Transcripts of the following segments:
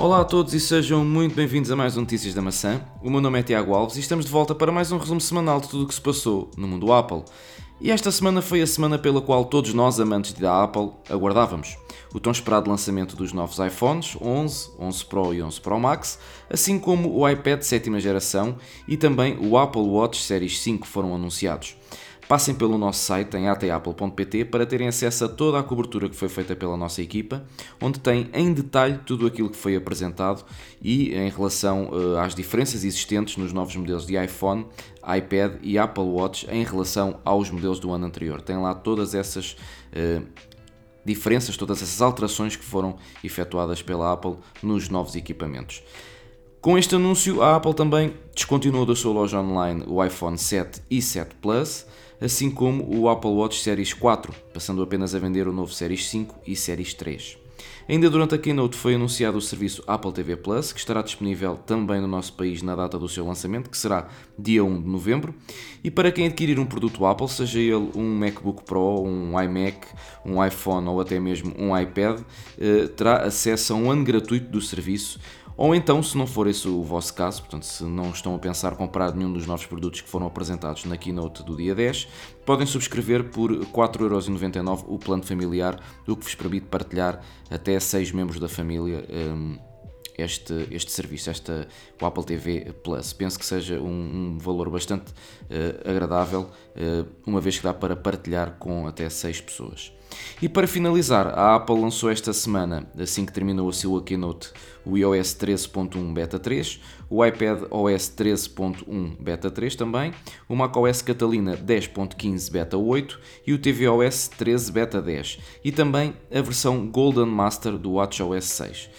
Olá a todos e sejam muito bem-vindos a mais um Notícias da Maçã. O meu nome é Tiago Alves e estamos de volta para mais um resumo semanal de tudo o que se passou no mundo Apple. E esta semana foi a semana pela qual todos nós, amantes da Apple, aguardávamos. O tão esperado lançamento dos novos iPhones 11, 11 Pro e 11 Pro Max, assim como o iPad sétima geração e também o Apple Watch Series 5 foram anunciados. Passem pelo nosso site em atapple.pt para terem acesso a toda a cobertura que foi feita pela nossa equipa, onde tem em detalhe tudo aquilo que foi apresentado e em relação uh, às diferenças existentes nos novos modelos de iPhone, iPad e Apple Watch em relação aos modelos do ano anterior. Tem lá todas essas uh, diferenças, todas essas alterações que foram efetuadas pela Apple nos novos equipamentos. Com este anúncio, a Apple também descontinuou da sua loja online o iPhone 7 e 7 Plus, assim como o Apple Watch Series 4, passando apenas a vender o novo Series 5 e Series 3. Ainda durante a keynote foi anunciado o serviço Apple TV Plus, que estará disponível também no nosso país na data do seu lançamento, que será dia 1 de novembro. E para quem adquirir um produto Apple, seja ele um MacBook Pro, um iMac, um iPhone ou até mesmo um iPad, eh, terá acesso a um ano gratuito do serviço ou então, se não for esse o vosso caso, portanto, se não estão a pensar comprar nenhum dos novos produtos que foram apresentados na keynote do dia 10, podem subscrever por 4,99€ o plano familiar, o que vos permite partilhar até 6 membros da família. Um, este, este serviço, esta, o Apple TV Plus. Penso que seja um, um valor bastante uh, agradável, uh, uma vez que dá para partilhar com até 6 pessoas. E para finalizar, a Apple lançou esta semana, assim que terminou a sua keynote, o iOS 13.1 Beta 3, o iPad OS 13.1 Beta 3 também, o macOS Catalina 10.15 Beta 8 e o tvOS 13 Beta 10 e também a versão Golden Master do WatchOS 6.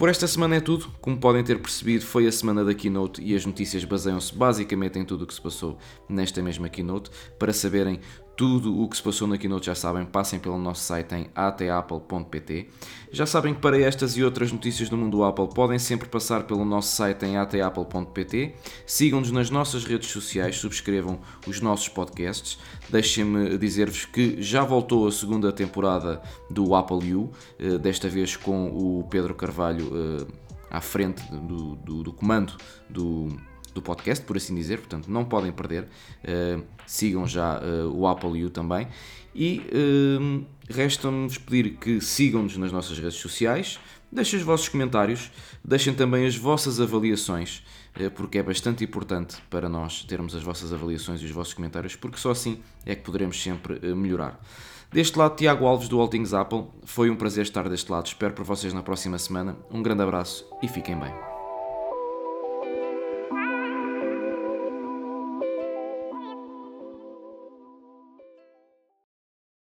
Por esta semana é tudo. Como podem ter percebido, foi a semana da Keynote e as notícias baseiam-se basicamente em tudo o que se passou nesta mesma Keynote. Para saberem tudo o que se passou na Keynote já sabem, passem pelo nosso site em atapple.pt. Já sabem que para estas e outras notícias do mundo Apple podem sempre passar pelo nosso site em atapple.pt. Sigam-nos nas nossas redes sociais, subscrevam os nossos podcasts. Deixem-me dizer-vos que já voltou a segunda temporada do Apple U, eh, desta vez com o Pedro Carvalho eh, à frente do, do, do comando do do podcast, por assim dizer, portanto não podem perder. Uh, sigam já uh, o Apple U também. E uh, resta-me-vos pedir que sigam-nos nas nossas redes sociais, deixem os vossos comentários, deixem também as vossas avaliações, porque é bastante importante para nós termos as vossas avaliações e os vossos comentários, porque só assim é que poderemos sempre melhorar. Deste lado, Tiago Alves do All Things Apple, foi um prazer estar deste lado, espero por vocês na próxima semana. Um grande abraço e fiquem bem.